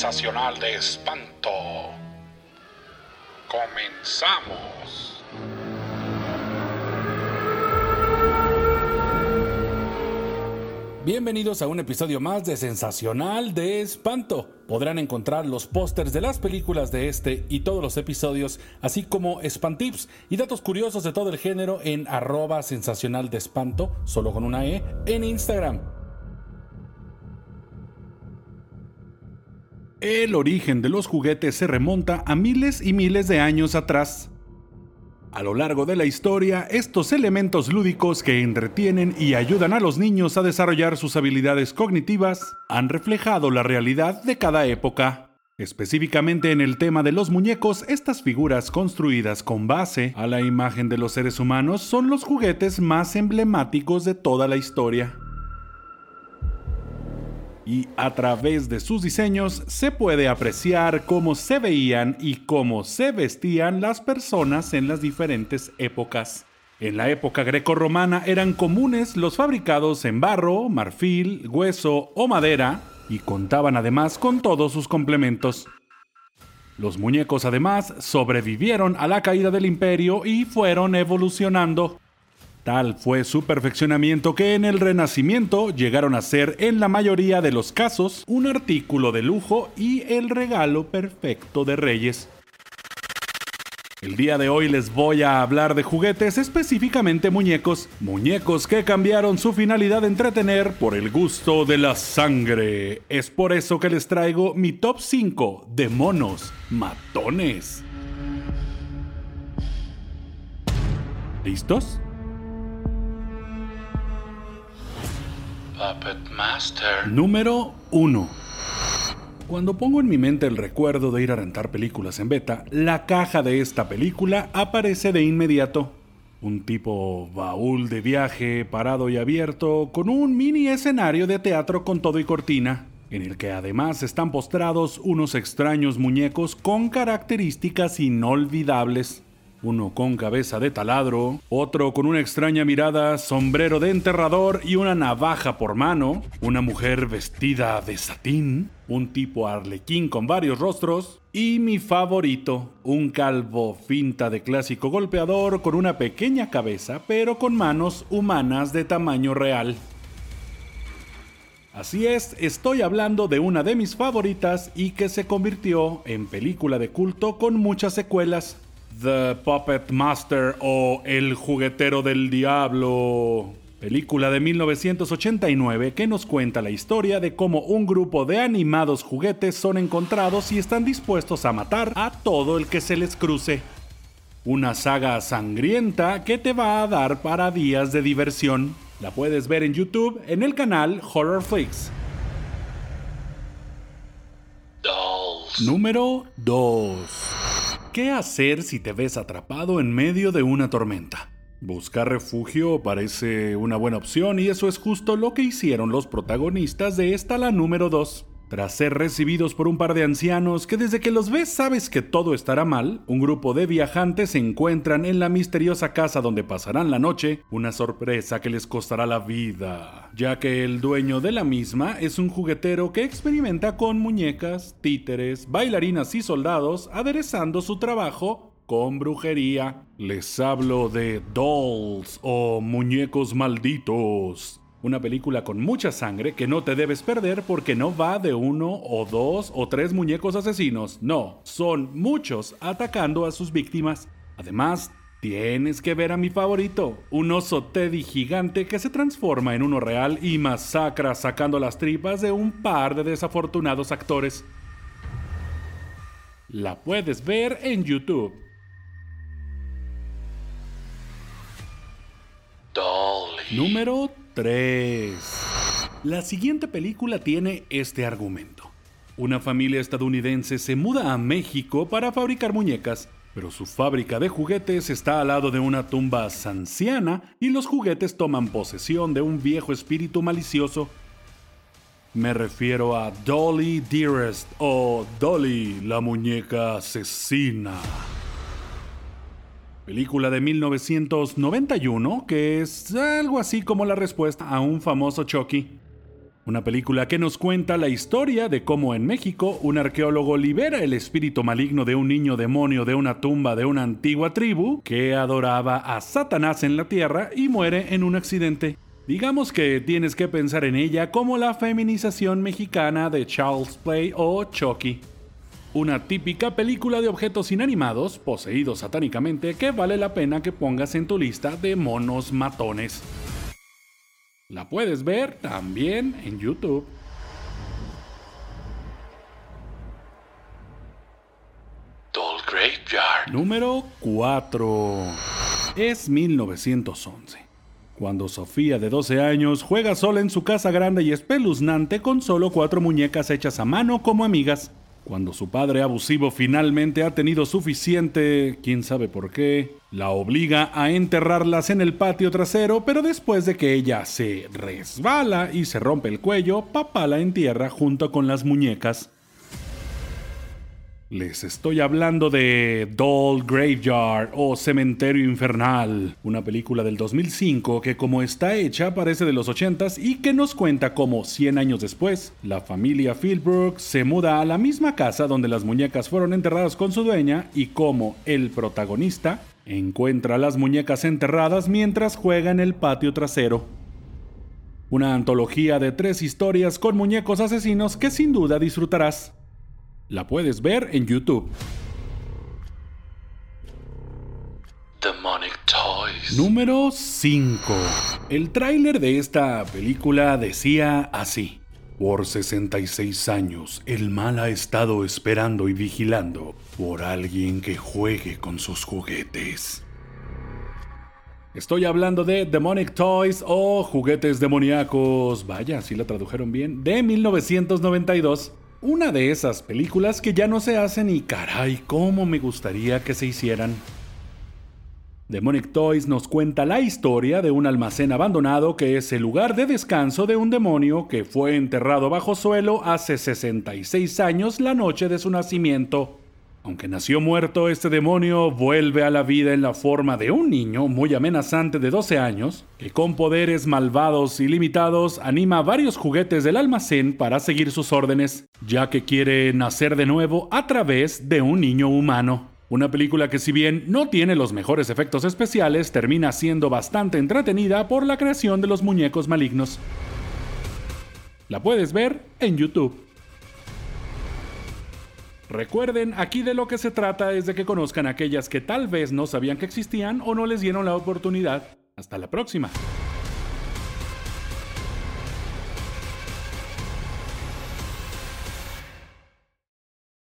sensacional de espanto. Comenzamos. Bienvenidos a un episodio más de Sensacional de Espanto. Podrán encontrar los pósters de las películas de este y todos los episodios, así como espantips y datos curiosos de todo el género en arroba sensacional de espanto, solo con una E, en Instagram. El origen de los juguetes se remonta a miles y miles de años atrás. A lo largo de la historia, estos elementos lúdicos que entretienen y ayudan a los niños a desarrollar sus habilidades cognitivas han reflejado la realidad de cada época. Específicamente en el tema de los muñecos, estas figuras construidas con base a la imagen de los seres humanos son los juguetes más emblemáticos de toda la historia y a través de sus diseños se puede apreciar cómo se veían y cómo se vestían las personas en las diferentes épocas. En la época grecorromana eran comunes los fabricados en barro, marfil, hueso o madera y contaban además con todos sus complementos. Los muñecos además sobrevivieron a la caída del imperio y fueron evolucionando Tal fue su perfeccionamiento que en el Renacimiento llegaron a ser en la mayoría de los casos un artículo de lujo y el regalo perfecto de reyes. El día de hoy les voy a hablar de juguetes, específicamente muñecos, muñecos que cambiaron su finalidad de entretener por el gusto de la sangre. Es por eso que les traigo mi top 5 de monos matones. ¿Listos? Número 1. Cuando pongo en mi mente el recuerdo de ir a rentar películas en beta, la caja de esta película aparece de inmediato. Un tipo baúl de viaje parado y abierto con un mini escenario de teatro con todo y cortina, en el que además están postrados unos extraños muñecos con características inolvidables uno con cabeza de taladro, otro con una extraña mirada, sombrero de enterrador y una navaja por mano, una mujer vestida de satín, un tipo arlequín con varios rostros, y mi favorito, un calvo finta de clásico golpeador con una pequeña cabeza pero con manos humanas de tamaño real. Así es, estoy hablando de una de mis favoritas y que se convirtió en película de culto con muchas secuelas, The Puppet Master o El juguetero del diablo. Película de 1989 que nos cuenta la historia de cómo un grupo de animados juguetes son encontrados y están dispuestos a matar a todo el que se les cruce. Una saga sangrienta que te va a dar para días de diversión. La puedes ver en YouTube en el canal Horror Flix. Número 2. ¿Qué hacer si te ves atrapado en medio de una tormenta? Buscar refugio parece una buena opción y eso es justo lo que hicieron los protagonistas de esta la número 2. Tras ser recibidos por un par de ancianos que desde que los ves sabes que todo estará mal, un grupo de viajantes se encuentran en la misteriosa casa donde pasarán la noche, una sorpresa que les costará la vida, ya que el dueño de la misma es un juguetero que experimenta con muñecas, títeres, bailarinas y soldados, aderezando su trabajo con brujería. Les hablo de dolls o muñecos malditos una película con mucha sangre que no te debes perder porque no va de uno o dos o tres muñecos asesinos, no, son muchos atacando a sus víctimas. Además, tienes que ver a mi favorito, un oso Teddy gigante que se transforma en uno real y masacra sacando las tripas de un par de desafortunados actores. La puedes ver en YouTube. Número 3. La siguiente película tiene este argumento. Una familia estadounidense se muda a México para fabricar muñecas, pero su fábrica de juguetes está al lado de una tumba anciana y los juguetes toman posesión de un viejo espíritu malicioso. Me refiero a Dolly Dearest o Dolly la muñeca asesina película de 1991 que es algo así como la respuesta a un famoso Chucky. Una película que nos cuenta la historia de cómo en México un arqueólogo libera el espíritu maligno de un niño demonio de una tumba de una antigua tribu que adoraba a Satanás en la tierra y muere en un accidente. Digamos que tienes que pensar en ella como la feminización mexicana de Charles Play o Chucky. Una típica película de objetos inanimados poseídos satánicamente que vale la pena que pongas en tu lista de monos matones. La puedes ver también en YouTube. Número 4. Es 1911. Cuando Sofía, de 12 años, juega sola en su casa grande y espeluznante con solo cuatro muñecas hechas a mano como amigas. Cuando su padre abusivo finalmente ha tenido suficiente, quién sabe por qué, la obliga a enterrarlas en el patio trasero, pero después de que ella se resbala y se rompe el cuello, papá la entierra junto con las muñecas. Les estoy hablando de Doll Graveyard o Cementerio Infernal, una película del 2005 que como está hecha parece de los 80s y que nos cuenta cómo 100 años después, la familia Philbrook se muda a la misma casa donde las muñecas fueron enterradas con su dueña y cómo el protagonista encuentra las muñecas enterradas mientras juega en el patio trasero. Una antología de tres historias con muñecos asesinos que sin duda disfrutarás. La puedes ver en YouTube. Demonic Toys. Número 5. El tráiler de esta película decía así. Por 66 años, el mal ha estado esperando y vigilando por alguien que juegue con sus juguetes. Estoy hablando de Demonic Toys o Juguetes Demoníacos, vaya, si la tradujeron bien, de 1992. Una de esas películas que ya no se hacen y caray, cómo me gustaría que se hicieran. Demonic Toys nos cuenta la historia de un almacén abandonado que es el lugar de descanso de un demonio que fue enterrado bajo suelo hace 66 años la noche de su nacimiento. Aunque nació muerto, este demonio vuelve a la vida en la forma de un niño muy amenazante de 12 años, que con poderes malvados y limitados anima varios juguetes del almacén para seguir sus órdenes, ya que quiere nacer de nuevo a través de un niño humano. Una película que si bien no tiene los mejores efectos especiales, termina siendo bastante entretenida por la creación de los muñecos malignos. La puedes ver en YouTube. Recuerden, aquí de lo que se trata es de que conozcan aquellas que tal vez no sabían que existían o no les dieron la oportunidad. Hasta la próxima.